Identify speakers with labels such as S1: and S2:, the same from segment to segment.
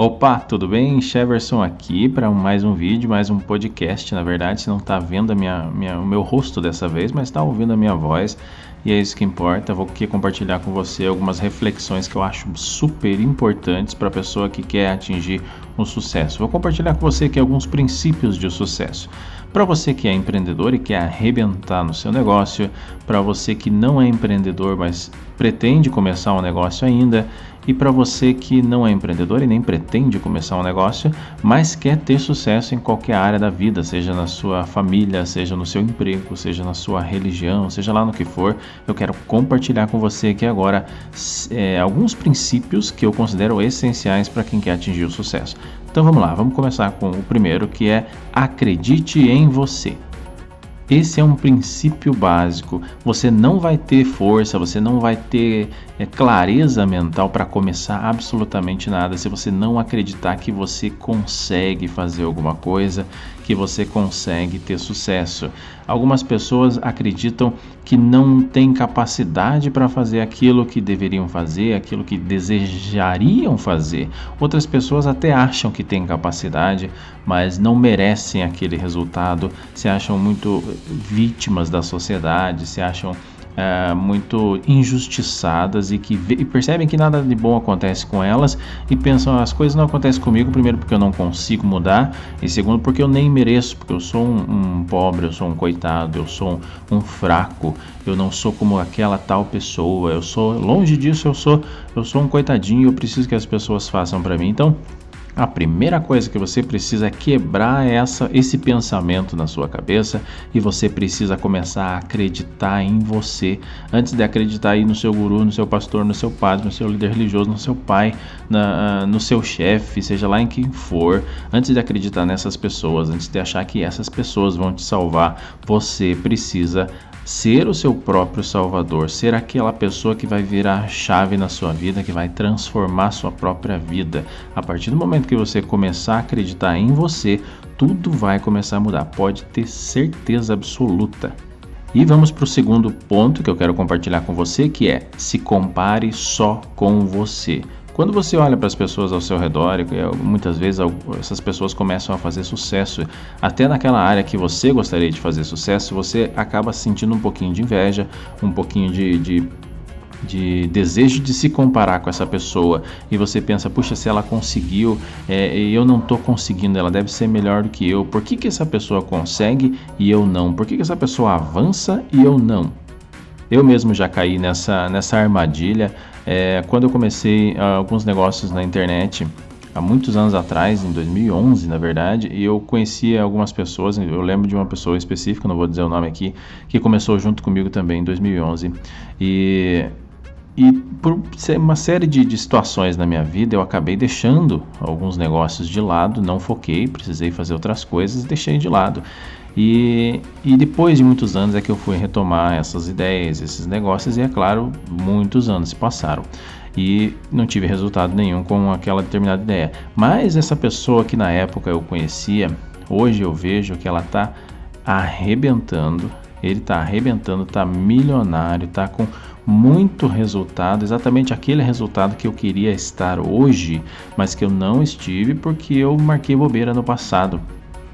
S1: Opa, tudo bem? Cheverson aqui para mais um vídeo, mais um podcast. Na verdade, você não está vendo a minha, minha, o meu rosto dessa vez, mas está ouvindo a minha voz e é isso que importa. Vou aqui compartilhar com você algumas reflexões que eu acho super importantes para a pessoa que quer atingir um sucesso. Vou compartilhar com você aqui alguns princípios de sucesso. Para você que é empreendedor e quer arrebentar no seu negócio, para você que não é empreendedor, mas pretende começar um negócio ainda, e para você que não é empreendedor e nem pretende começar um negócio, mas quer ter sucesso em qualquer área da vida, seja na sua família, seja no seu emprego, seja na sua religião, seja lá no que for, eu quero compartilhar com você aqui agora é, alguns princípios que eu considero essenciais para quem quer atingir o sucesso. Então vamos lá, vamos começar com o primeiro que é acredite em você. Esse é um princípio básico. Você não vai ter força, você não vai ter é, clareza mental para começar absolutamente nada se você não acreditar que você consegue fazer alguma coisa, que você consegue ter sucesso. Algumas pessoas acreditam que não têm capacidade para fazer aquilo que deveriam fazer, aquilo que desejariam fazer. Outras pessoas até acham que têm capacidade, mas não merecem aquele resultado, se acham muito vítimas da sociedade, se acham é, muito injustiçadas e que e percebem que nada de bom acontece com elas e pensam as coisas não acontecem comigo primeiro porque eu não consigo mudar e segundo porque eu nem mereço porque eu sou um, um pobre eu sou um coitado eu sou um, um, fraco eu não sou como aquela tal pessoa eu sou longe disso eu sou eu sou um coitadinho eu preciso que as pessoas façam para mim. Então a primeira coisa que você precisa é quebrar essa, esse pensamento na sua cabeça e você precisa começar a acreditar em você antes de acreditar aí no seu guru, no seu pastor, no seu padre, no seu líder religioso, no seu pai, na, no seu chefe, seja lá em quem for. Antes de acreditar nessas pessoas, antes de achar que essas pessoas vão te salvar, você precisa ser o seu próprio salvador, ser aquela pessoa que vai virar a chave na sua vida, que vai transformar sua própria vida. A partir do momento que você começar a acreditar em você, tudo vai começar a mudar, pode ter certeza absoluta. E vamos para o segundo ponto que eu quero compartilhar com você, que é se compare só com você. Quando você olha para as pessoas ao seu redor, muitas vezes essas pessoas começam a fazer sucesso, até naquela área que você gostaria de fazer sucesso, você acaba sentindo um pouquinho de inveja, um pouquinho de, de de desejo de se comparar com essa pessoa e você pensa, puxa, se ela conseguiu é, eu não estou conseguindo, ela deve ser melhor do que eu. Por que, que essa pessoa consegue e eu não? Por que, que essa pessoa avança e eu não? Eu mesmo já caí nessa, nessa armadilha. É, quando eu comecei uh, alguns negócios na internet, há muitos anos atrás, em 2011 na verdade, e eu conhecia algumas pessoas, eu lembro de uma pessoa específica, não vou dizer o nome aqui, que começou junto comigo também em 2011. E, e por uma série de, de situações na minha vida, eu acabei deixando alguns negócios de lado, não foquei, precisei fazer outras coisas, deixei de lado. E, e depois de muitos anos é que eu fui retomar essas ideias, esses negócios, e é claro, muitos anos se passaram e não tive resultado nenhum com aquela determinada ideia. Mas essa pessoa que na época eu conhecia, hoje eu vejo que ela está arrebentando, ele está arrebentando, está milionário, está com muito resultado, exatamente aquele resultado que eu queria estar hoje, mas que eu não estive porque eu marquei bobeira no passado.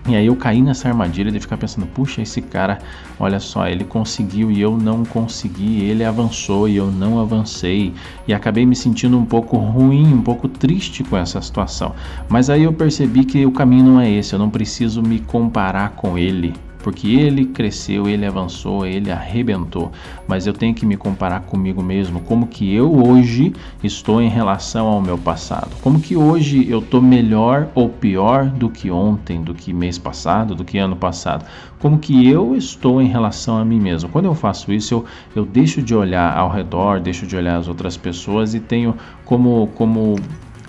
S1: E aí eu caí nessa armadilha de ficar pensando, puxa, esse cara, olha só, ele conseguiu e eu não consegui, ele avançou e eu não avancei. E acabei me sentindo um pouco ruim, um pouco triste com essa situação. Mas aí eu percebi que o caminho não é esse, eu não preciso me comparar com ele porque ele cresceu, ele avançou, ele arrebentou, mas eu tenho que me comparar comigo mesmo, como que eu hoje estou em relação ao meu passado, como que hoje eu estou melhor ou pior do que ontem, do que mês passado, do que ano passado, como que eu estou em relação a mim mesmo. Quando eu faço isso, eu, eu deixo de olhar ao redor, deixo de olhar as outras pessoas e tenho como, como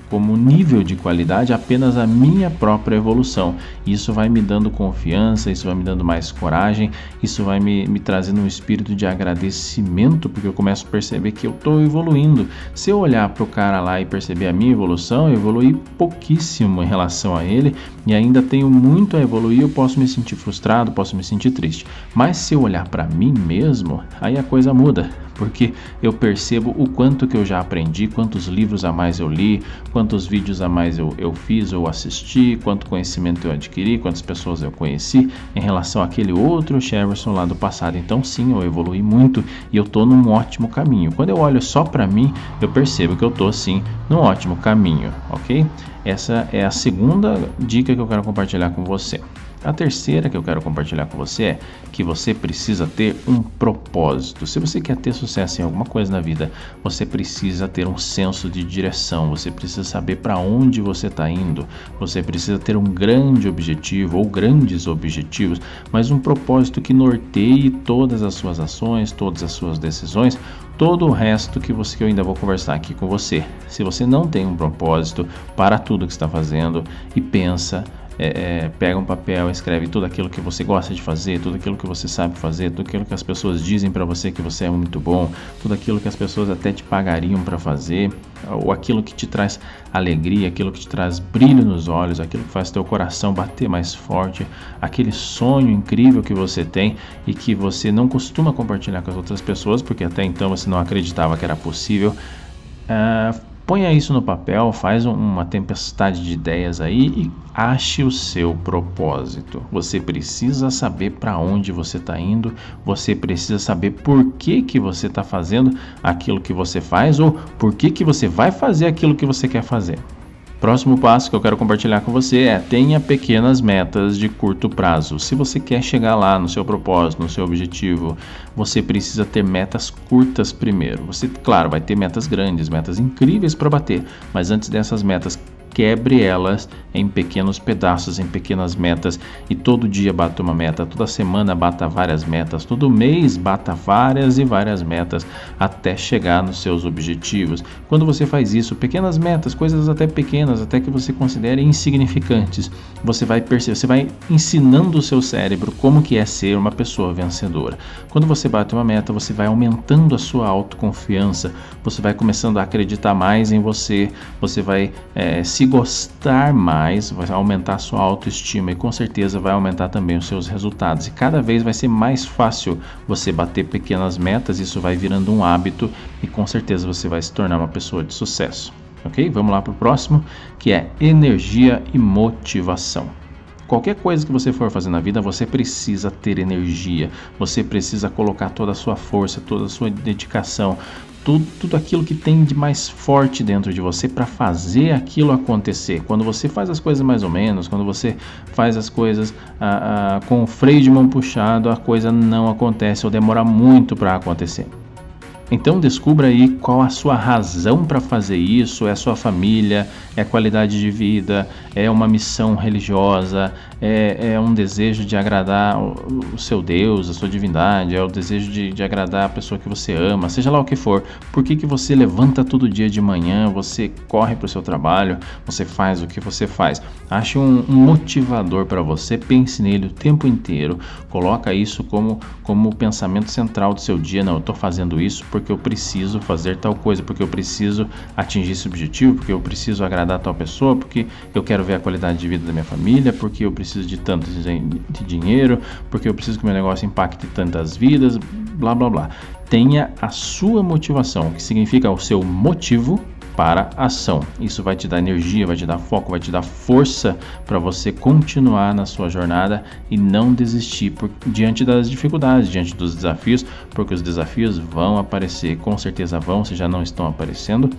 S1: como nível de qualidade apenas a minha própria evolução. Isso vai me dando confiança, isso vai me dando mais coragem, isso vai me, me trazendo um espírito de agradecimento, porque eu começo a perceber que eu estou evoluindo. Se eu olhar para o cara lá e perceber a minha evolução, eu evolui pouquíssimo em relação a ele e ainda tenho muito a evoluir, eu posso me sentir frustrado, posso me sentir triste. Mas se eu olhar para mim mesmo, aí a coisa muda porque eu percebo o quanto que eu já aprendi, quantos livros a mais eu li, quantos vídeos a mais eu, eu fiz ou assisti, quanto conhecimento eu adquiri, quantas pessoas eu conheci em relação àquele outro Sheverson lá do passado. Então, sim, eu evolui muito e eu estou num ótimo caminho. Quando eu olho só para mim, eu percebo que eu estou sim num ótimo caminho, ok? Essa é a segunda dica que eu quero compartilhar com você. A terceira que eu quero compartilhar com você é que você precisa ter um propósito. Se você quer ter sucesso em alguma coisa na vida, você precisa ter um senso de direção, você precisa saber para onde você está indo, você precisa ter um grande objetivo ou grandes objetivos, mas um propósito que norteie todas as suas ações, todas as suas decisões, todo o resto que você que eu ainda vou conversar aqui com você. Se você não tem um propósito para tudo que está fazendo e pensa é, é, pega um papel, escreve tudo aquilo que você gosta de fazer, tudo aquilo que você sabe fazer, tudo aquilo que as pessoas dizem para você que você é muito bom, tudo aquilo que as pessoas até te pagariam para fazer, ou aquilo que te traz alegria, aquilo que te traz brilho nos olhos, aquilo que faz teu coração bater mais forte, aquele sonho incrível que você tem e que você não costuma compartilhar com as outras pessoas, porque até então você não acreditava que era possível. Uh, Ponha isso no papel, faz uma tempestade de ideias aí e ache o seu propósito. Você precisa saber para onde você está indo, você precisa saber por que, que você está fazendo aquilo que você faz ou por que, que você vai fazer aquilo que você quer fazer. Próximo passo que eu quero compartilhar com você é tenha pequenas metas de curto prazo. Se você quer chegar lá no seu propósito, no seu objetivo, você precisa ter metas curtas primeiro. Você, claro, vai ter metas grandes, metas incríveis para bater, mas antes dessas metas quebre elas em pequenos pedaços, em pequenas metas e todo dia bata uma meta, toda semana bata várias metas, todo mês bata várias e várias metas até chegar nos seus objetivos. Quando você faz isso, pequenas metas, coisas até pequenas, até que você considere insignificantes, você vai perceber, você vai ensinando o seu cérebro como que é ser uma pessoa vencedora. Quando você bate uma meta, você vai aumentando a sua autoconfiança, você vai começando a acreditar mais em você, você vai é, se gostar mais, vai aumentar a sua autoestima e com certeza vai aumentar também os seus resultados. E cada vez vai ser mais fácil você bater pequenas metas, isso vai virando um hábito e com certeza você vai se tornar uma pessoa de sucesso. Ok? Vamos lá para o próximo, que é energia e motivação. Qualquer coisa que você for fazer na vida, você precisa ter energia, você precisa colocar toda a sua força, toda a sua dedicação, tudo, tudo aquilo que tem de mais forte dentro de você para fazer aquilo acontecer. Quando você faz as coisas mais ou menos, quando você faz as coisas ah, ah, com o freio de mão puxado, a coisa não acontece ou demora muito para acontecer. Então descubra aí qual a sua razão para fazer isso, é a sua família, é a qualidade de vida, é uma missão religiosa, é, é um desejo de agradar o, seu Deus, a sua divindade, é o desejo de, de, agradar a pessoa que você ama, seja lá o que for. Por que, que você levanta todo dia de manhã, você corre para o seu trabalho, você faz o que você faz? Ache um, um motivador para você, pense nele o tempo inteiro, coloca isso como, como o pensamento central do seu dia. Não, eu estou fazendo isso porque eu preciso fazer tal coisa, porque eu preciso atingir esse objetivo, porque eu preciso agradar tal pessoa, porque eu quero ver a qualidade de vida da minha família, porque eu preciso de tanto de dinheiro, porque eu preciso que meu negócio impacte tantas vidas, blá blá blá. Tenha a sua motivação, que significa o seu motivo para ação. Isso vai te dar energia, vai te dar foco, vai te dar força para você continuar na sua jornada e não desistir por, diante das dificuldades, diante dos desafios, porque os desafios vão aparecer, com certeza vão, se já não estão aparecendo,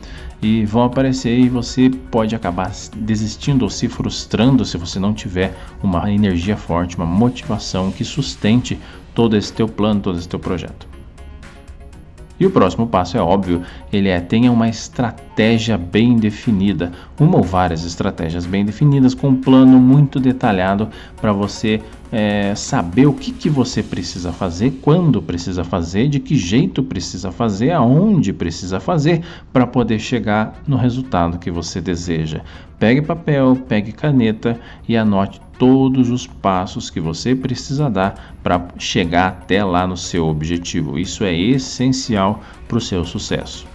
S1: e vão aparecer e você pode acabar desistindo ou se frustrando se você não tiver uma energia forte, uma motivação que sustente todo esse teu plano, todo esse teu projeto. E o próximo passo é óbvio, ele é tenha uma estratégia bem definida, uma ou várias estratégias bem definidas com um plano muito detalhado para você é, saber o que, que você precisa fazer, quando precisa fazer, de que jeito precisa fazer, aonde precisa fazer para poder chegar no resultado que você deseja. Pegue papel, pegue caneta e anote todos os passos que você precisa dar para chegar até lá no seu objetivo. Isso é essencial para o seu sucesso.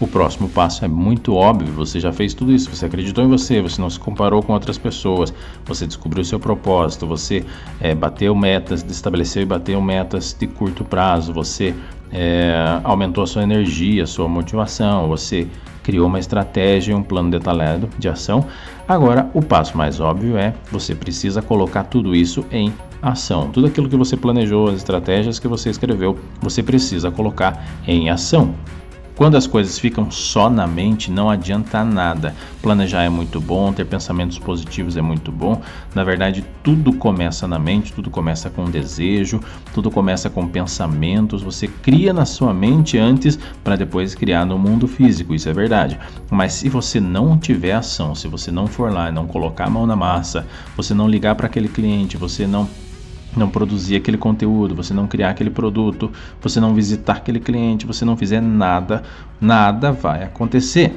S1: O próximo passo é muito óbvio, você já fez tudo isso, você acreditou em você, você não se comparou com outras pessoas, você descobriu seu propósito, você é, bateu metas, estabeleceu e bateu metas de curto prazo, você é, aumentou a sua energia, sua motivação, você criou uma estratégia e um plano detalhado de ação. Agora, o passo mais óbvio é você precisa colocar tudo isso em ação. Tudo aquilo que você planejou, as estratégias que você escreveu, você precisa colocar em ação. Quando as coisas ficam só na mente, não adianta nada. Planejar é muito bom, ter pensamentos positivos é muito bom. Na verdade, tudo começa na mente, tudo começa com desejo, tudo começa com pensamentos. Você cria na sua mente antes para depois criar no mundo físico, isso é verdade. Mas se você não tiver ação, se você não for lá não colocar a mão na massa, você não ligar para aquele cliente, você não não produzir aquele conteúdo, você não criar aquele produto, você não visitar aquele cliente, você não fizer nada, nada vai acontecer.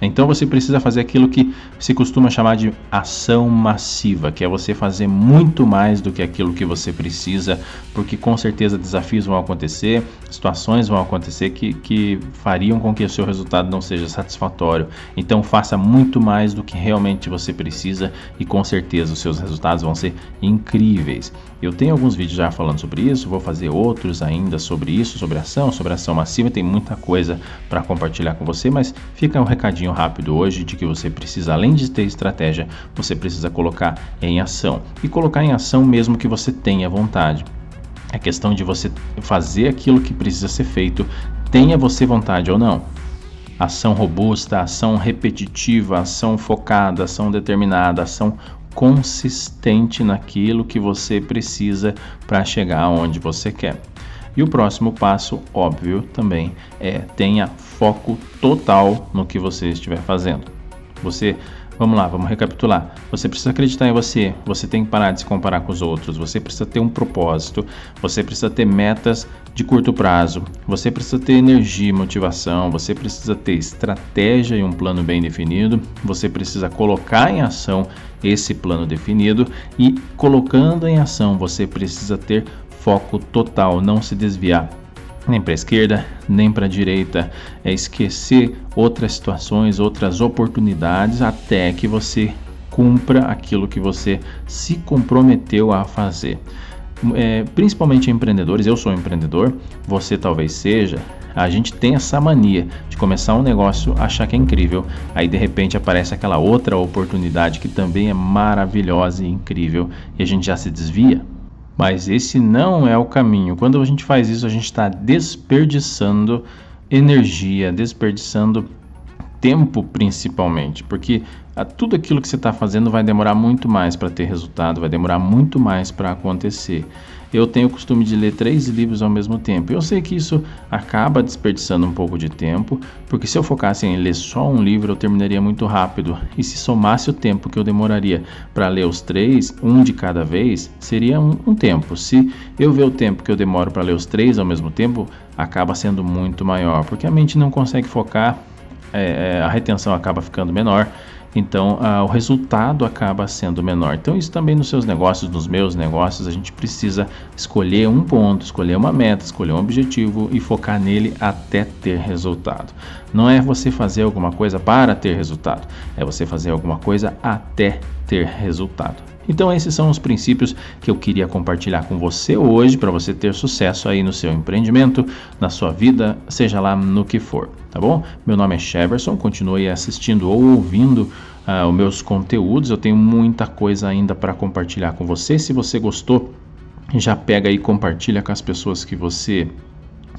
S1: Então você precisa fazer aquilo que se costuma chamar de ação massiva, que é você fazer muito mais do que aquilo que você precisa, porque com certeza desafios vão acontecer, situações vão acontecer que, que fariam com que o seu resultado não seja satisfatório. Então faça muito mais do que realmente você precisa e com certeza os seus resultados vão ser incríveis. Eu tenho alguns vídeos já falando sobre isso, vou fazer outros ainda sobre isso, sobre ação, sobre ação massiva, tem muita coisa para compartilhar com você, mas fica um recadinho rápido hoje de que você precisa, além de ter estratégia, você precisa colocar em ação. E colocar em ação mesmo que você tenha vontade. É questão de você fazer aquilo que precisa ser feito, tenha você vontade ou não. Ação robusta, ação repetitiva, ação focada, ação determinada, ação consistente naquilo que você precisa para chegar onde você quer. E o próximo passo, óbvio, também é tenha foco total no que você estiver fazendo. Você, vamos lá, vamos recapitular. Você precisa acreditar em você, você tem que parar de se comparar com os outros, você precisa ter um propósito, você precisa ter metas de curto prazo, você precisa ter energia e motivação, você precisa ter estratégia e um plano bem definido, você precisa colocar em ação esse plano definido e colocando em ação você precisa ter foco total, não se desviar nem para a esquerda, nem para a direita, é esquecer outras situações, outras oportunidades até que você cumpra aquilo que você se comprometeu a fazer. É, principalmente empreendedores, eu sou um empreendedor, você talvez seja. A gente tem essa mania de começar um negócio, achar que é incrível, aí de repente aparece aquela outra oportunidade que também é maravilhosa e incrível e a gente já se desvia mas esse não é o caminho. Quando a gente faz isso, a gente está desperdiçando energia, desperdiçando tempo principalmente, porque tudo aquilo que você está fazendo vai demorar muito mais para ter resultado, vai demorar muito mais para acontecer eu tenho o costume de ler três livros ao mesmo tempo. Eu sei que isso acaba desperdiçando um pouco de tempo, porque se eu focasse em ler só um livro, eu terminaria muito rápido. E se somasse o tempo que eu demoraria para ler os três, um de cada vez, seria um, um tempo. Se eu ver o tempo que eu demoro para ler os três ao mesmo tempo, acaba sendo muito maior, porque a mente não consegue focar, é, é a retenção acaba ficando menor então o resultado acaba sendo menor. Então, isso também nos seus negócios, nos meus negócios, a gente precisa escolher um ponto, escolher uma meta, escolher um objetivo e focar nele até ter resultado. Não é você fazer alguma coisa para ter resultado, é você fazer alguma coisa até ter resultado. Então esses são os princípios que eu queria compartilhar com você hoje para você ter sucesso aí no seu empreendimento, na sua vida, seja lá no que for, tá bom? Meu nome é Sheverson, continue assistindo ou ouvindo uh, os meus conteúdos, eu tenho muita coisa ainda para compartilhar com você. Se você gostou, já pega e compartilha com as pessoas que você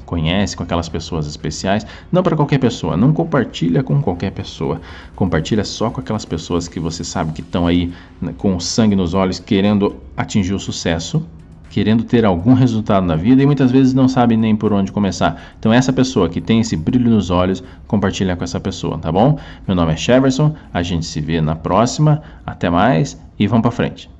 S1: conhece, com aquelas pessoas especiais. Não para qualquer pessoa, não compartilha com qualquer pessoa. Compartilha só com aquelas pessoas que você sabe que estão aí né, com sangue nos olhos, querendo atingir o sucesso, querendo ter algum resultado na vida e muitas vezes não sabe nem por onde começar. Então essa pessoa que tem esse brilho nos olhos, compartilha com essa pessoa, tá bom? Meu nome é Sheverson, a gente se vê na próxima. Até mais e vamos para frente.